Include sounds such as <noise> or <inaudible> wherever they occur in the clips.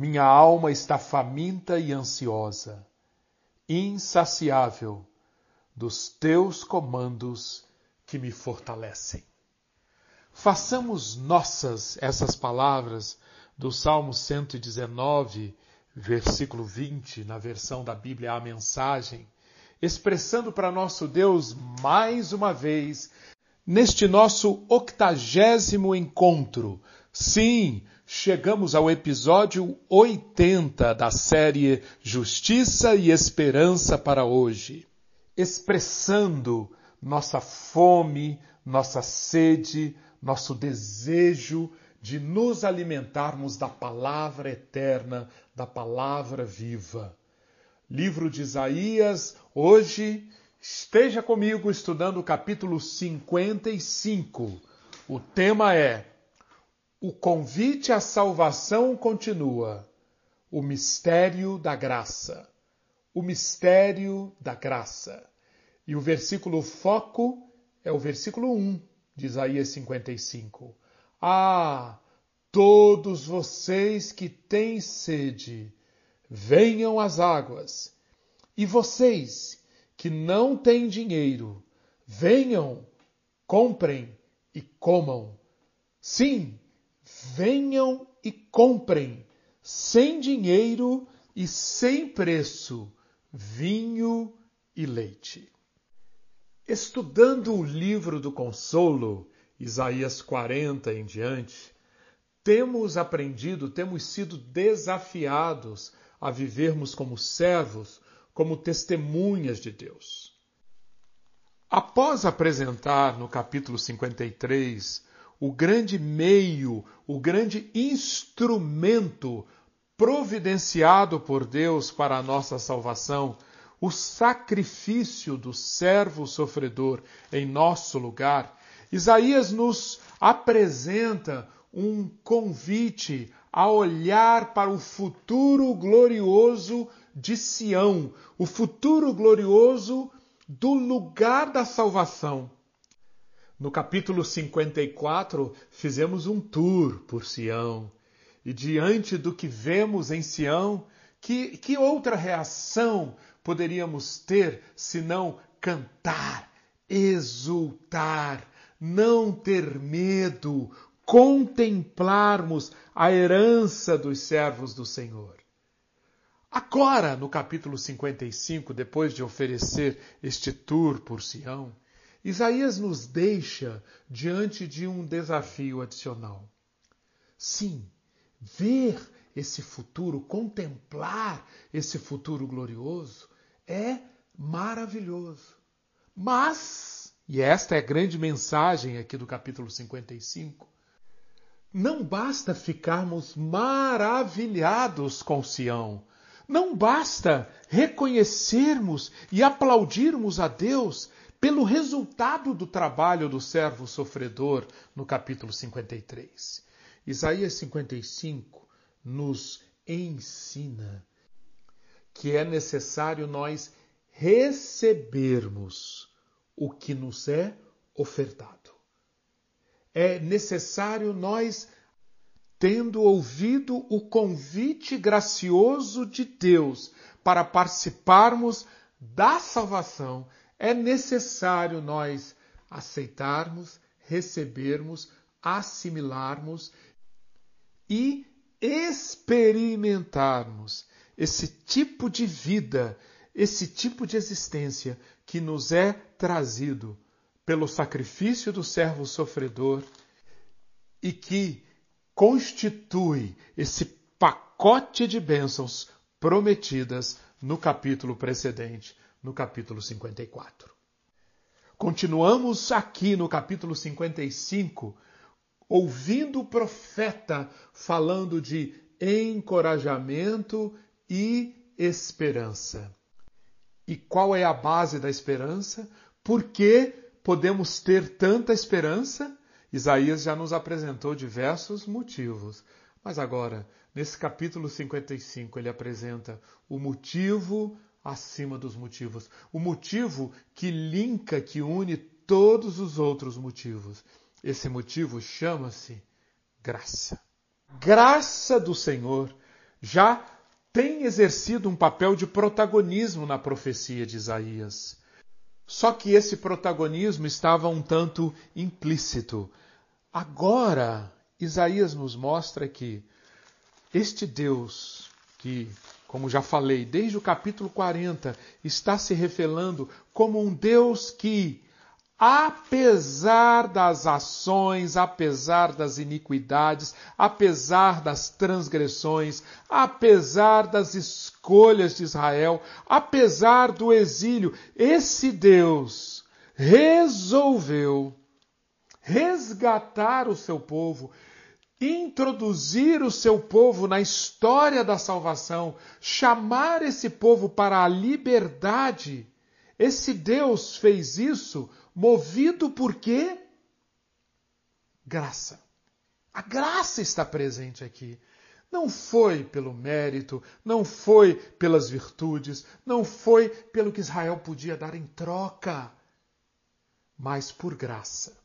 Minha alma está faminta e ansiosa, insaciável dos teus comandos que me fortalecem. Façamos nossas essas palavras do Salmo 119, versículo 20, na versão da Bíblia A Mensagem, expressando para nosso Deus mais uma vez, neste nosso octagésimo encontro. Sim, chegamos ao episódio 80 da série Justiça e Esperança para hoje, expressando nossa fome, nossa sede, nosso desejo de nos alimentarmos da palavra eterna, da palavra viva. Livro de Isaías, hoje, esteja comigo estudando o capítulo 55. O tema é O convite à salvação continua. O mistério da graça. O mistério da graça. E o versículo foco é o versículo 1 de Isaías 55. Ah, todos vocês que têm sede, venham às águas. E vocês que não têm dinheiro, venham, comprem e comam. Sim, venham e comprem, sem dinheiro e sem preço, vinho e leite. Estudando o livro do consolo, Isaías 40 em diante, temos aprendido, temos sido desafiados a vivermos como servos, como testemunhas de Deus. Após apresentar no capítulo 53 o grande meio, o grande instrumento providenciado por Deus para a nossa salvação, o sacrifício do servo sofredor em nosso lugar, Isaías nos apresenta um convite a olhar para o futuro glorioso de Sião, o futuro glorioso do lugar da salvação. No capítulo 54, fizemos um tour por Sião. E diante do que vemos em Sião, que, que outra reação poderíamos ter senão cantar, exultar, não ter medo, contemplarmos a herança dos servos do Senhor. Agora, no capítulo 55, depois de oferecer este tour por Sião, Isaías nos deixa diante de um desafio adicional. Sim, ver esse futuro, contemplar esse futuro glorioso, é maravilhoso. Mas, e esta é a grande mensagem aqui do capítulo 55, não basta ficarmos maravilhados com Sião. Não basta reconhecermos e aplaudirmos a Deus pelo resultado do trabalho do servo sofredor no capítulo 53. Isaías 55 nos ensina que é necessário nós recebermos o que nos é ofertado. É necessário nós, tendo ouvido o convite gracioso de Deus para participarmos da salvação, é necessário nós aceitarmos, recebermos, assimilarmos e experimentarmos esse tipo de vida, esse tipo de existência que nos é trazido pelo sacrifício do servo sofredor e que constitui esse pacote de bênçãos prometidas no capítulo precedente, no capítulo 54. Continuamos aqui no capítulo 55, ouvindo o profeta falando de encorajamento e esperança. E qual é a base da esperança? Por que podemos ter tanta esperança? Isaías já nos apresentou diversos motivos. Mas agora, nesse capítulo 55, ele apresenta o motivo acima dos motivos. O motivo que linka, que une todos os outros motivos. Esse motivo chama-se graça. Graça do Senhor já tem exercido um papel de protagonismo na profecia de Isaías. Só que esse protagonismo estava um tanto implícito. Agora, Isaías nos mostra que este Deus, que, como já falei, desde o capítulo 40, está se revelando como um Deus que apesar das ações, apesar das iniquidades, apesar das transgressões, apesar das escolhas de Israel, apesar do exílio, esse Deus resolveu resgatar o seu povo, introduzir o seu povo na história da salvação, chamar esse povo para a liberdade. Esse Deus fez isso Movido por quê? Graça. A graça está presente aqui. Não foi pelo mérito, não foi pelas virtudes, não foi pelo que Israel podia dar em troca, mas por graça.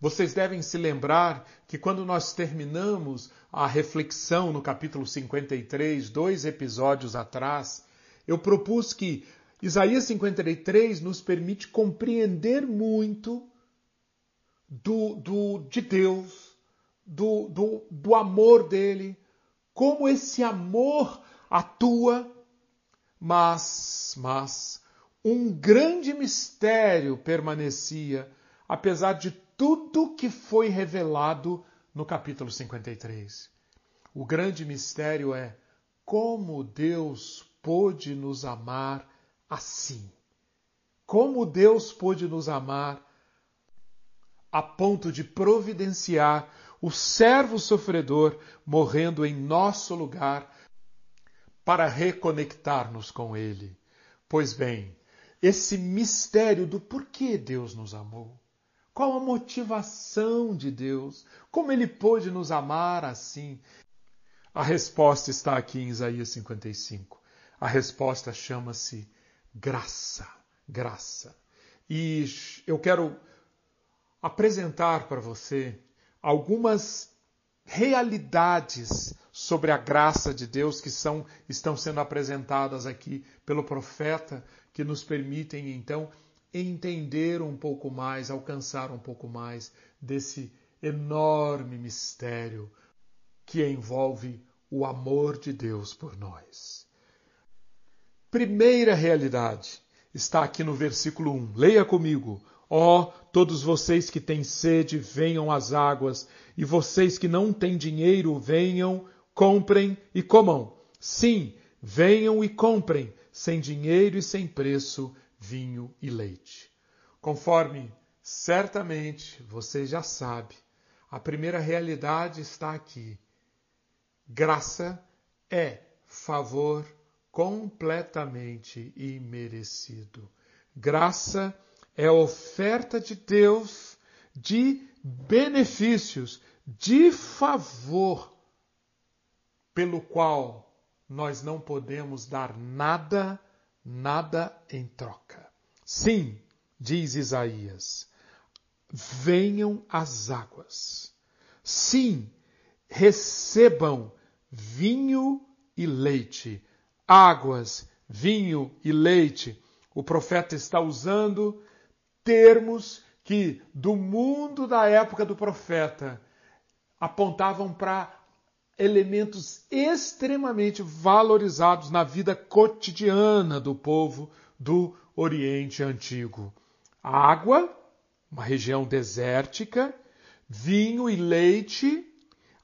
Vocês devem se lembrar que quando nós terminamos a reflexão no capítulo 53, dois episódios atrás, eu propus que Isaías 53 nos permite compreender muito do, do, de Deus, do, do, do amor dele, como esse amor atua, mas, mas um grande mistério permanecia, apesar de tudo que foi revelado no capítulo 53. O grande mistério é como Deus pôde nos amar assim. Como Deus pôde nos amar a ponto de providenciar o servo sofredor morrendo em nosso lugar para reconectar-nos com Ele. Pois bem, esse mistério do porquê Deus nos amou, qual a motivação de Deus, como Ele pôde nos amar assim, a resposta está aqui em Isaías 55. A resposta chama-se graça, graça. E eu quero apresentar para você algumas realidades sobre a graça de Deus que são, estão sendo apresentadas aqui pelo profeta, que nos permitem então entender um pouco mais, alcançar um pouco mais desse enorme mistério que envolve o amor de Deus por nós primeira realidade está aqui no versículo 1. Leia comigo. Ó, oh, todos vocês que têm sede, venham às águas, e vocês que não têm dinheiro, venham, comprem e comam. Sim, venham e comprem, sem dinheiro e sem preço, vinho e leite. Conforme certamente você já sabe, a primeira realidade está aqui. Graça é favor completamente imerecido. Graça é oferta de Deus de benefícios, de favor, pelo qual nós não podemos dar nada, nada em troca. Sim, diz Isaías, venham as águas. Sim, recebam vinho e leite águas, vinho e leite. O profeta está usando termos que, do mundo da época do profeta, apontavam para elementos extremamente valorizados na vida cotidiana do povo do Oriente Antigo. Água, uma região desértica, vinho e leite,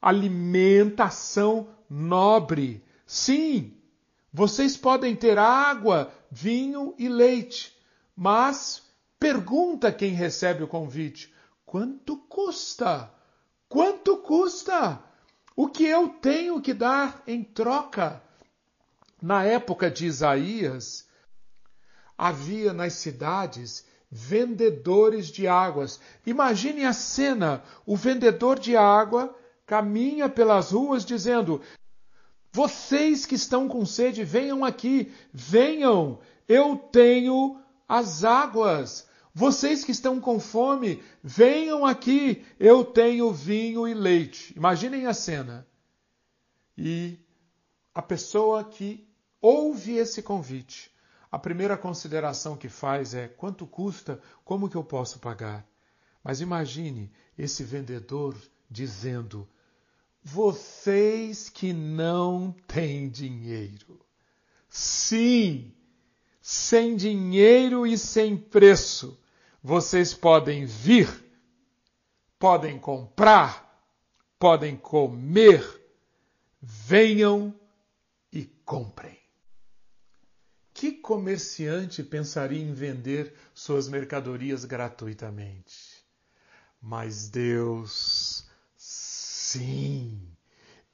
alimentação nobre. Sim, vocês podem ter água, vinho e leite, mas pergunta quem recebe o convite: quanto custa? Quanto custa? O que eu tenho que dar em troca? Na época de Isaías, havia nas cidades vendedores de águas. Imagine a cena: o vendedor de água caminha pelas ruas dizendo: vocês que estão com sede, venham aqui, venham, eu tenho as águas. Vocês que estão com fome, venham aqui, eu tenho vinho e leite. Imaginem a cena. E a pessoa que ouve esse convite, a primeira consideração que faz é quanto custa, como que eu posso pagar? Mas imagine esse vendedor dizendo: vocês que não têm dinheiro. Sim, sem dinheiro e sem preço, vocês podem vir, podem comprar, podem comer. Venham e comprem. Que comerciante pensaria em vender suas mercadorias gratuitamente? Mas Deus, sim,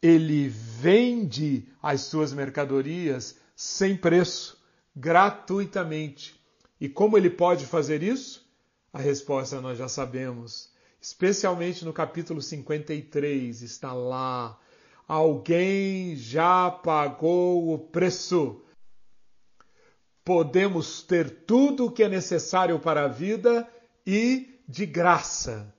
Ele vende as suas mercadorias sem preço, gratuitamente. E como ele pode fazer isso? A resposta nós já sabemos. Especialmente no capítulo 53, está lá. Alguém já pagou o preço. Podemos ter tudo o que é necessário para a vida e de graça.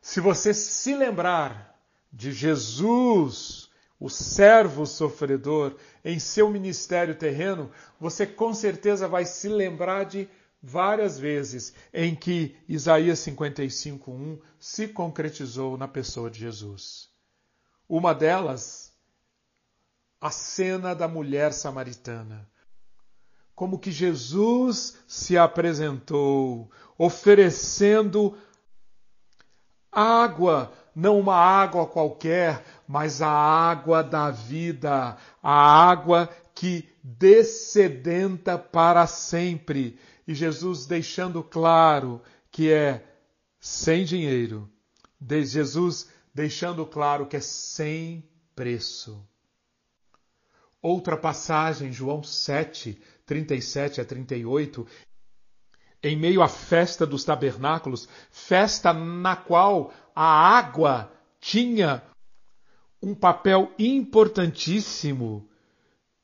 Se você se lembrar de Jesus, o servo sofredor, em seu ministério terreno, você com certeza vai se lembrar de várias vezes em que Isaías 55:1 se concretizou na pessoa de Jesus. Uma delas, a cena da mulher samaritana. Como que Jesus se apresentou, oferecendo água não uma água qualquer, mas a água da vida, a água que descedenta para sempre. E Jesus deixando claro que é sem dinheiro. De Jesus deixando claro que é sem preço. Outra passagem, João 7, 37 a 38, em meio à festa dos tabernáculos, festa na qual a água tinha um papel importantíssimo.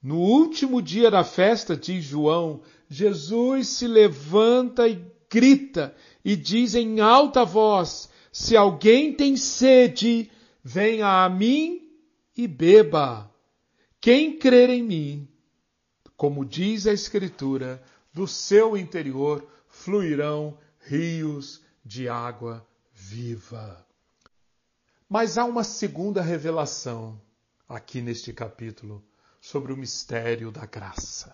No último dia da festa, diz João, Jesus se levanta e grita e diz em alta voz: Se alguém tem sede, venha a mim e beba. Quem crer em mim, como diz a Escritura, do seu interior fluirão rios de água viva. Mas há uma segunda revelação aqui neste capítulo sobre o mistério da graça.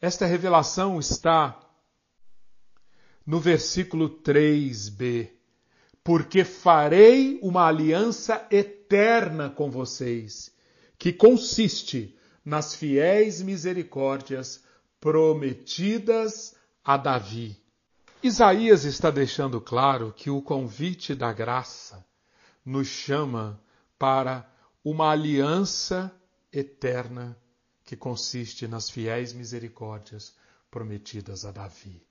Esta revelação está no versículo 3b. Porque farei uma aliança eterna com vocês, que consiste nas fiéis misericórdias prometidas a Davi. Isaías está deixando claro que o convite da graça nos chama para uma aliança eterna que consiste nas fiéis misericórdias prometidas a Davi.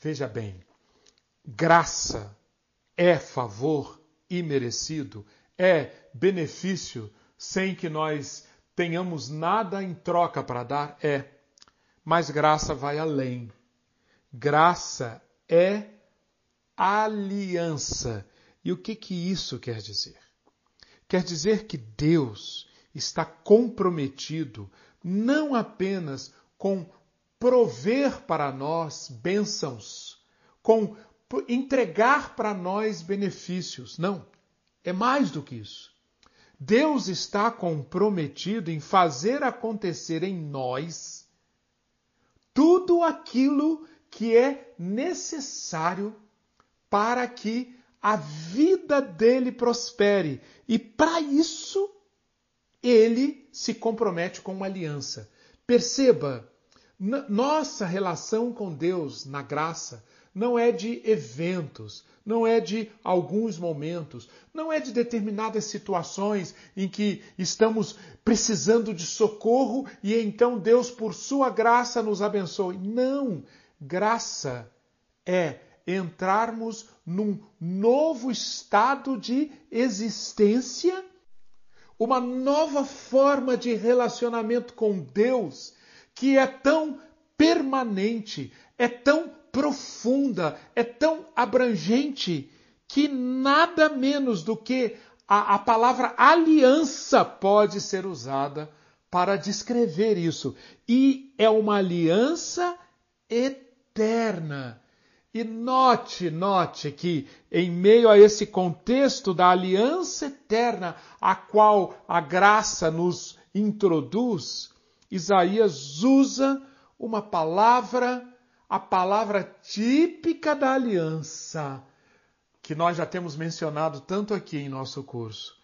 Veja bem, graça é favor imerecido, é benefício sem que nós tenhamos nada em troca para dar? É. Mas graça vai além. Graça é aliança. E o que, que isso quer dizer? Quer dizer que Deus está comprometido não apenas com prover para nós bênçãos, com entregar para nós benefícios. Não, é mais do que isso. Deus está comprometido em fazer acontecer em nós tudo aquilo que é necessário para que a vida dele prospere. E para isso, ele se compromete com uma aliança. Perceba, nossa relação com Deus na graça não é de eventos, não é de alguns momentos, não é de determinadas situações em que estamos precisando de socorro e então Deus, por sua graça, nos abençoe. Não! Graça é entrarmos num novo estado de existência, uma nova forma de relacionamento com Deus que é tão permanente, é tão profunda, é tão abrangente que nada menos do que a, a palavra aliança pode ser usada para descrever isso. E é uma aliança eterna. E note, note que em meio a esse contexto da aliança eterna a qual a graça nos introduz, Isaías usa uma palavra, a palavra típica da aliança, que nós já temos mencionado tanto aqui em nosso curso.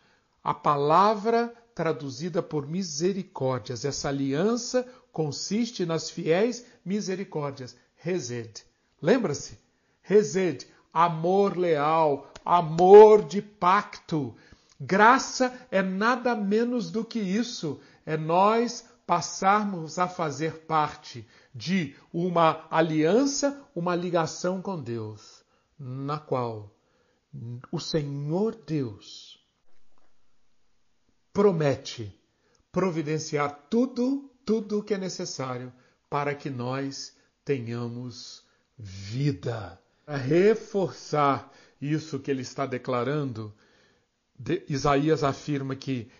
A palavra traduzida por misericórdias. Essa aliança consiste nas fiéis misericórdias. Rezed. Lembra-se? Rezed, amor leal, amor de pacto. Graça é nada menos do que isso. É nós passarmos a fazer parte de uma aliança, uma ligação com Deus, na qual o Senhor Deus promete providenciar tudo, tudo o que é necessário para que nós tenhamos vida. Para reforçar isso que ele está declarando, Isaías afirma que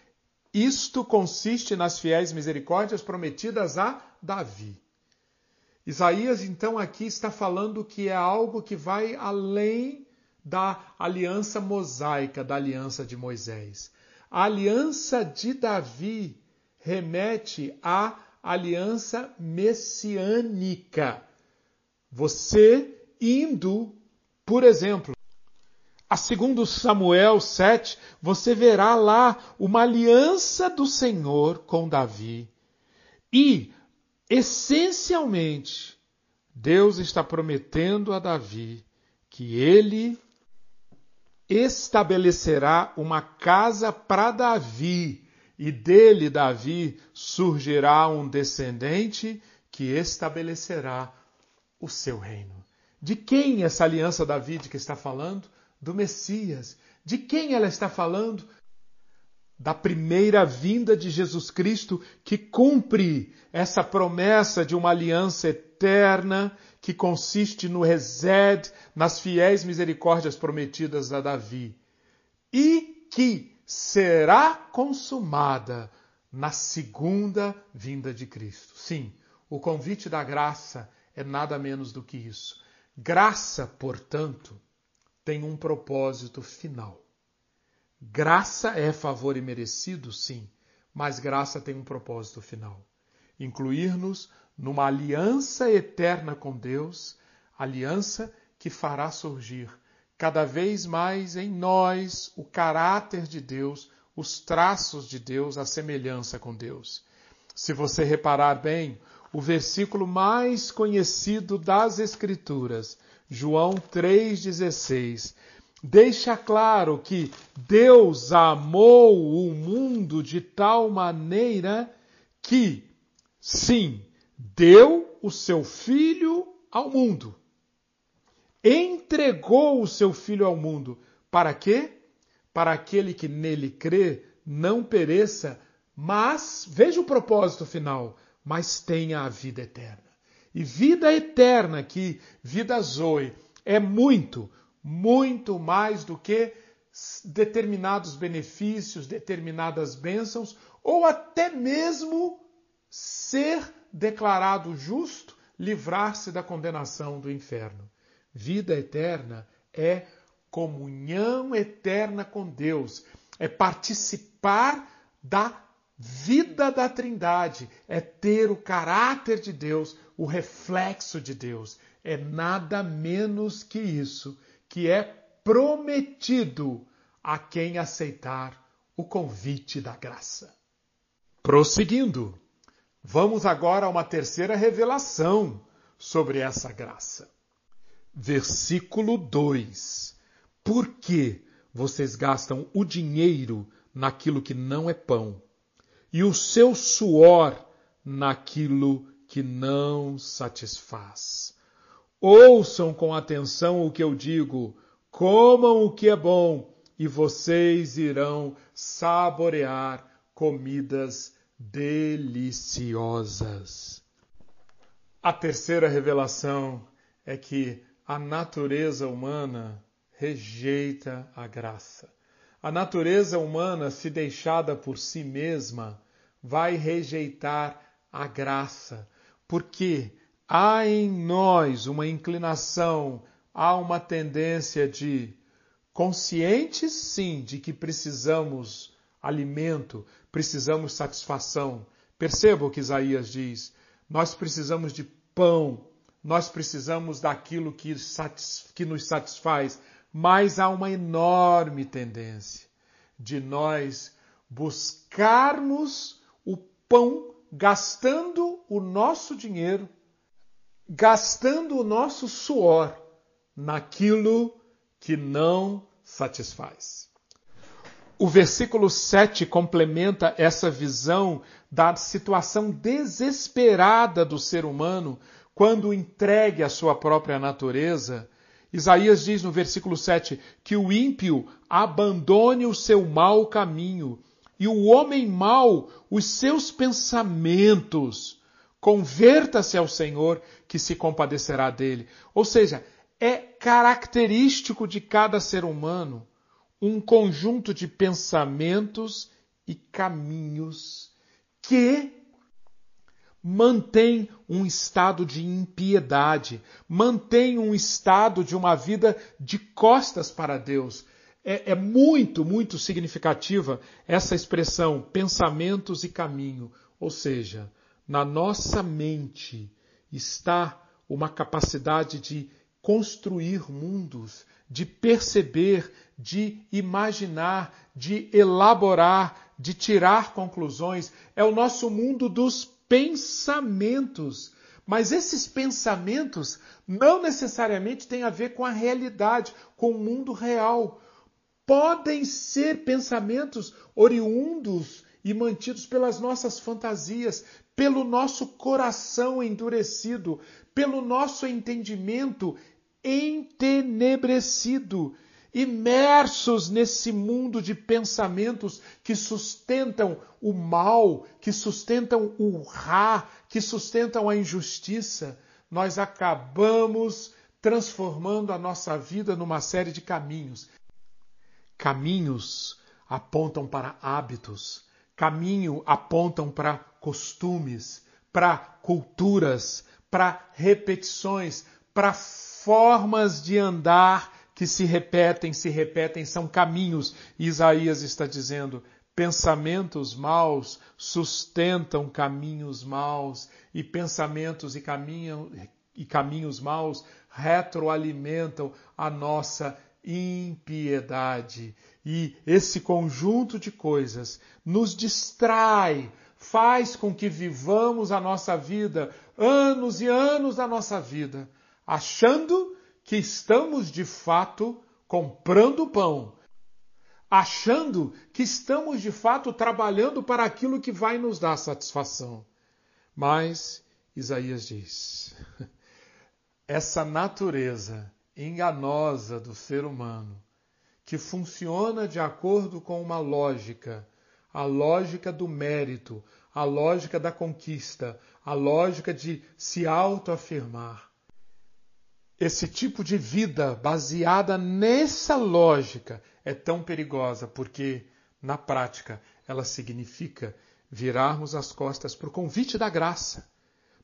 isto consiste nas fiéis misericórdias prometidas a Davi. Isaías, então, aqui está falando que é algo que vai além da aliança mosaica, da aliança de Moisés. A aliança de Davi remete à aliança messiânica. Você indo, por exemplo, a segundo Samuel 7, você verá lá uma aliança do Senhor com Davi. E, essencialmente, Deus está prometendo a Davi que ele estabelecerá uma casa para Davi, e dele, Davi, surgirá um descendente que estabelecerá o seu reino. De quem essa aliança davídica está falando? Do Messias. De quem ela está falando? Da primeira vinda de Jesus Cristo, que cumpre essa promessa de uma aliança eterna que consiste no resed, nas fiéis misericórdias prometidas a Davi, e que será consumada na segunda vinda de Cristo. Sim, o convite da graça é nada menos do que isso. Graça, portanto, tem um propósito final. Graça é favor imerecido, sim, mas graça tem um propósito final. Incluir-nos numa aliança eterna com Deus, aliança que fará surgir cada vez mais em nós o caráter de Deus, os traços de Deus, a semelhança com Deus. Se você reparar bem, o versículo mais conhecido das Escrituras, João 3,16, deixa claro que Deus amou o mundo de tal maneira que, sim, deu o seu filho ao mundo. Entregou o seu filho ao mundo. Para quê? Para aquele que nele crê não pereça, mas, veja o propósito final, mas tenha a vida eterna. E vida eterna aqui, vida zoe, é muito, muito mais do que determinados benefícios, determinadas bênçãos, ou até mesmo ser declarado justo, livrar-se da condenação do inferno. Vida eterna é comunhão eterna com Deus, é participar da vida da Trindade, é ter o caráter de Deus, o reflexo de Deus. É nada menos que isso, que é prometido a quem aceitar o convite da graça. Prosseguindo. Vamos agora a uma terceira revelação sobre essa graça. Versículo 2: Por que vocês gastam o dinheiro naquilo que não é pão, e o seu suor naquilo que não satisfaz? Ouçam com atenção o que eu digo, comam o que é bom, e vocês irão saborear comidas deliciosas. A terceira revelação é que a natureza humana rejeita a graça. A natureza humana, se deixada por si mesma, vai rejeitar a graça, porque há em nós uma inclinação, há uma tendência de conscientes sim de que precisamos alimento, precisamos satisfação. Perceba o que Isaías diz. Nós precisamos de pão, nós precisamos daquilo que, que nos satisfaz, mas há uma enorme tendência de nós buscarmos pão gastando o nosso dinheiro, gastando o nosso suor naquilo que não satisfaz. O versículo 7 complementa essa visão da situação desesperada do ser humano quando entregue à sua própria natureza. Isaías diz no versículo 7 que o ímpio abandone o seu mau caminho e o homem mau os seus pensamentos. Converta-se ao Senhor que se compadecerá dele. Ou seja, é característico de cada ser humano um conjunto de pensamentos e caminhos que mantém um estado de impiedade, mantém um estado de uma vida de costas para Deus. É, é muito, muito significativa essa expressão pensamentos e caminho. Ou seja, na nossa mente está uma capacidade de construir mundos, de perceber, de imaginar, de elaborar, de tirar conclusões. É o nosso mundo dos pensamentos. Mas esses pensamentos não necessariamente têm a ver com a realidade, com o mundo real. Podem ser pensamentos oriundos e mantidos pelas nossas fantasias, pelo nosso coração endurecido, pelo nosso entendimento entenebrecido, imersos nesse mundo de pensamentos que sustentam o mal, que sustentam o ra, que sustentam a injustiça, nós acabamos transformando a nossa vida numa série de caminhos. Caminhos apontam para hábitos, caminho apontam para costumes, para culturas, para repetições, para formas de andar que se repetem, se repetem, são caminhos. Isaías está dizendo: pensamentos maus sustentam caminhos maus, e pensamentos e, e caminhos maus retroalimentam a nossa impiedade. E esse conjunto de coisas nos distrai, faz com que vivamos a nossa vida, anos e anos da nossa vida, achando que estamos de fato comprando pão, achando que estamos de fato trabalhando para aquilo que vai nos dar satisfação. Mas Isaías diz: <laughs> essa natureza enganosa do ser humano, que funciona de acordo com uma lógica, a lógica do mérito, a lógica da conquista, a lógica de se autoafirmar, esse tipo de vida baseada nessa lógica é tão perigosa porque, na prática, ela significa virarmos as costas para o convite da graça,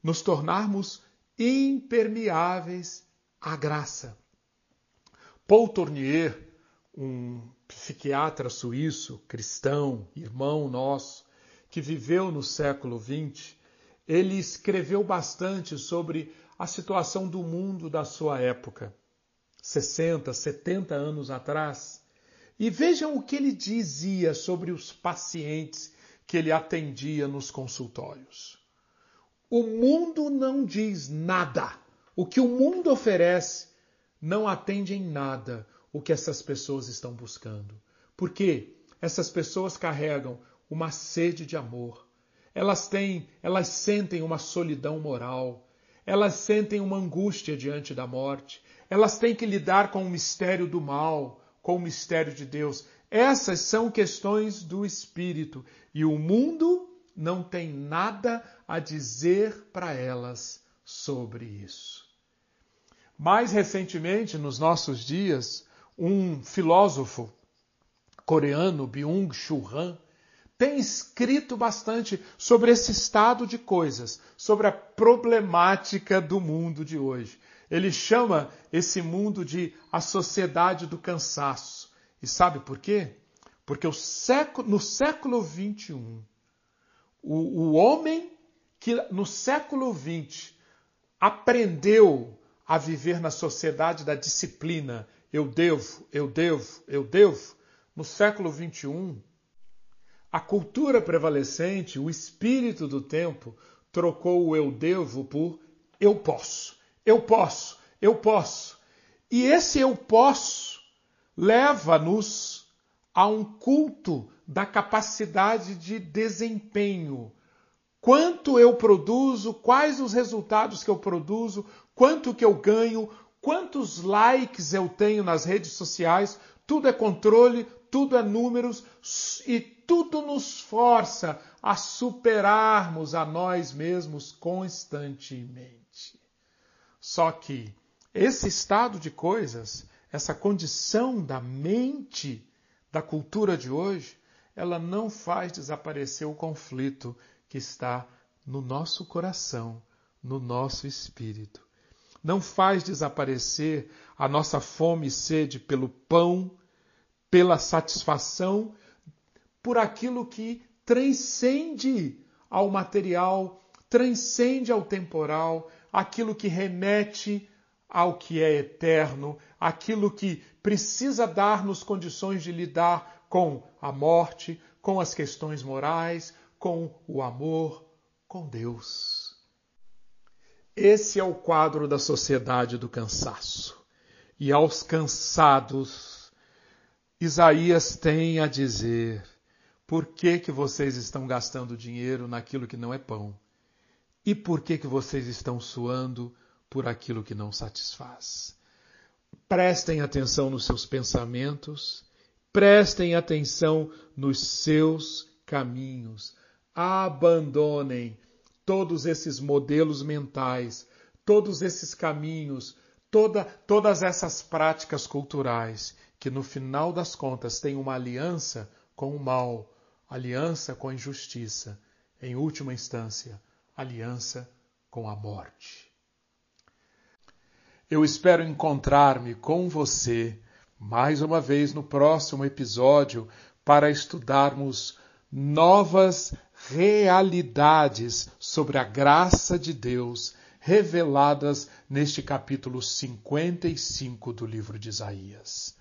nos tornarmos impermeáveis à graça. Paul Tournier, um psiquiatra suíço, cristão, irmão nosso, que viveu no século XX, ele escreveu bastante sobre a situação do mundo da sua época, 60, 70 anos atrás, e vejam o que ele dizia sobre os pacientes que ele atendia nos consultórios. O mundo não diz nada. O que o mundo oferece não atende em nada o que essas pessoas estão buscando. Porque essas pessoas carregam uma sede de amor. Elas têm, elas sentem uma solidão moral elas sentem uma angústia diante da morte, elas têm que lidar com o mistério do mal, com o mistério de Deus. Essas são questões do espírito e o mundo não tem nada a dizer para elas sobre isso. Mais recentemente, nos nossos dias, um filósofo coreano, Byung-Chul Han, tem escrito bastante sobre esse estado de coisas, sobre a problemática do mundo de hoje. Ele chama esse mundo de a sociedade do cansaço. E sabe por quê? Porque século, no século XXI, o, o homem que no século XX aprendeu a viver na sociedade da disciplina, eu devo, eu devo, eu devo, no século XXI, a cultura prevalecente, o espírito do tempo, trocou o eu devo por eu posso, eu posso, eu posso. E esse eu posso leva-nos a um culto da capacidade de desempenho. Quanto eu produzo, quais os resultados que eu produzo, quanto que eu ganho, quantos likes eu tenho nas redes sociais, tudo é controle, tudo é números e tudo nos força a superarmos a nós mesmos constantemente. Só que esse estado de coisas, essa condição da mente da cultura de hoje, ela não faz desaparecer o conflito que está no nosso coração, no nosso espírito. Não faz desaparecer a nossa fome e sede pelo pão, pela satisfação por aquilo que transcende ao material, transcende ao temporal, aquilo que remete ao que é eterno, aquilo que precisa dar-nos condições de lidar com a morte, com as questões morais, com o amor, com Deus. Esse é o quadro da sociedade do cansaço. E aos cansados, Isaías tem a dizer: por que, que vocês estão gastando dinheiro naquilo que não é pão? E por que, que vocês estão suando por aquilo que não satisfaz? Prestem atenção nos seus pensamentos, prestem atenção nos seus caminhos. Abandonem todos esses modelos mentais, todos esses caminhos, toda, todas essas práticas culturais que no final das contas têm uma aliança com o mal, aliança com a injustiça, em última instância, aliança com a morte. Eu espero encontrar-me com você mais uma vez no próximo episódio para estudarmos novas realidades sobre a graça de Deus reveladas neste capítulo 55 do livro de Isaías.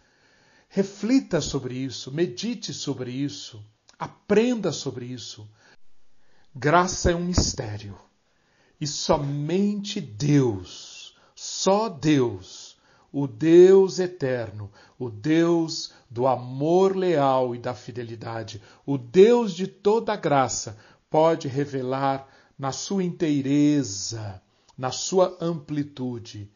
Reflita sobre isso, medite sobre isso Aprenda sobre isso. Graça é um mistério. E somente Deus, só Deus, o Deus eterno, o Deus do amor leal e da fidelidade, o Deus de toda graça, pode revelar na sua inteireza, na sua amplitude,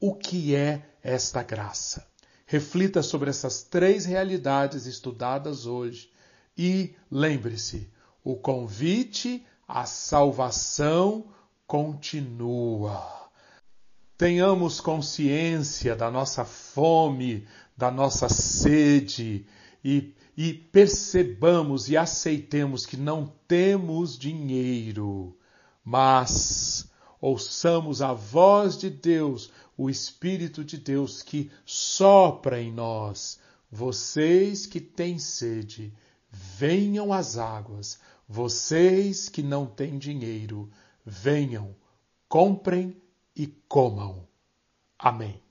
o que é esta graça. Reflita sobre essas três realidades estudadas hoje e lembre-se, o convite à salvação continua. Tenhamos consciência da nossa fome, da nossa sede e, e percebamos e aceitemos que não temos dinheiro, mas ouçamos a voz de Deus, o Espírito de Deus que sopra em nós. Vocês que têm sede, Venham as águas, vocês que não têm dinheiro, venham, comprem e comam. Amém.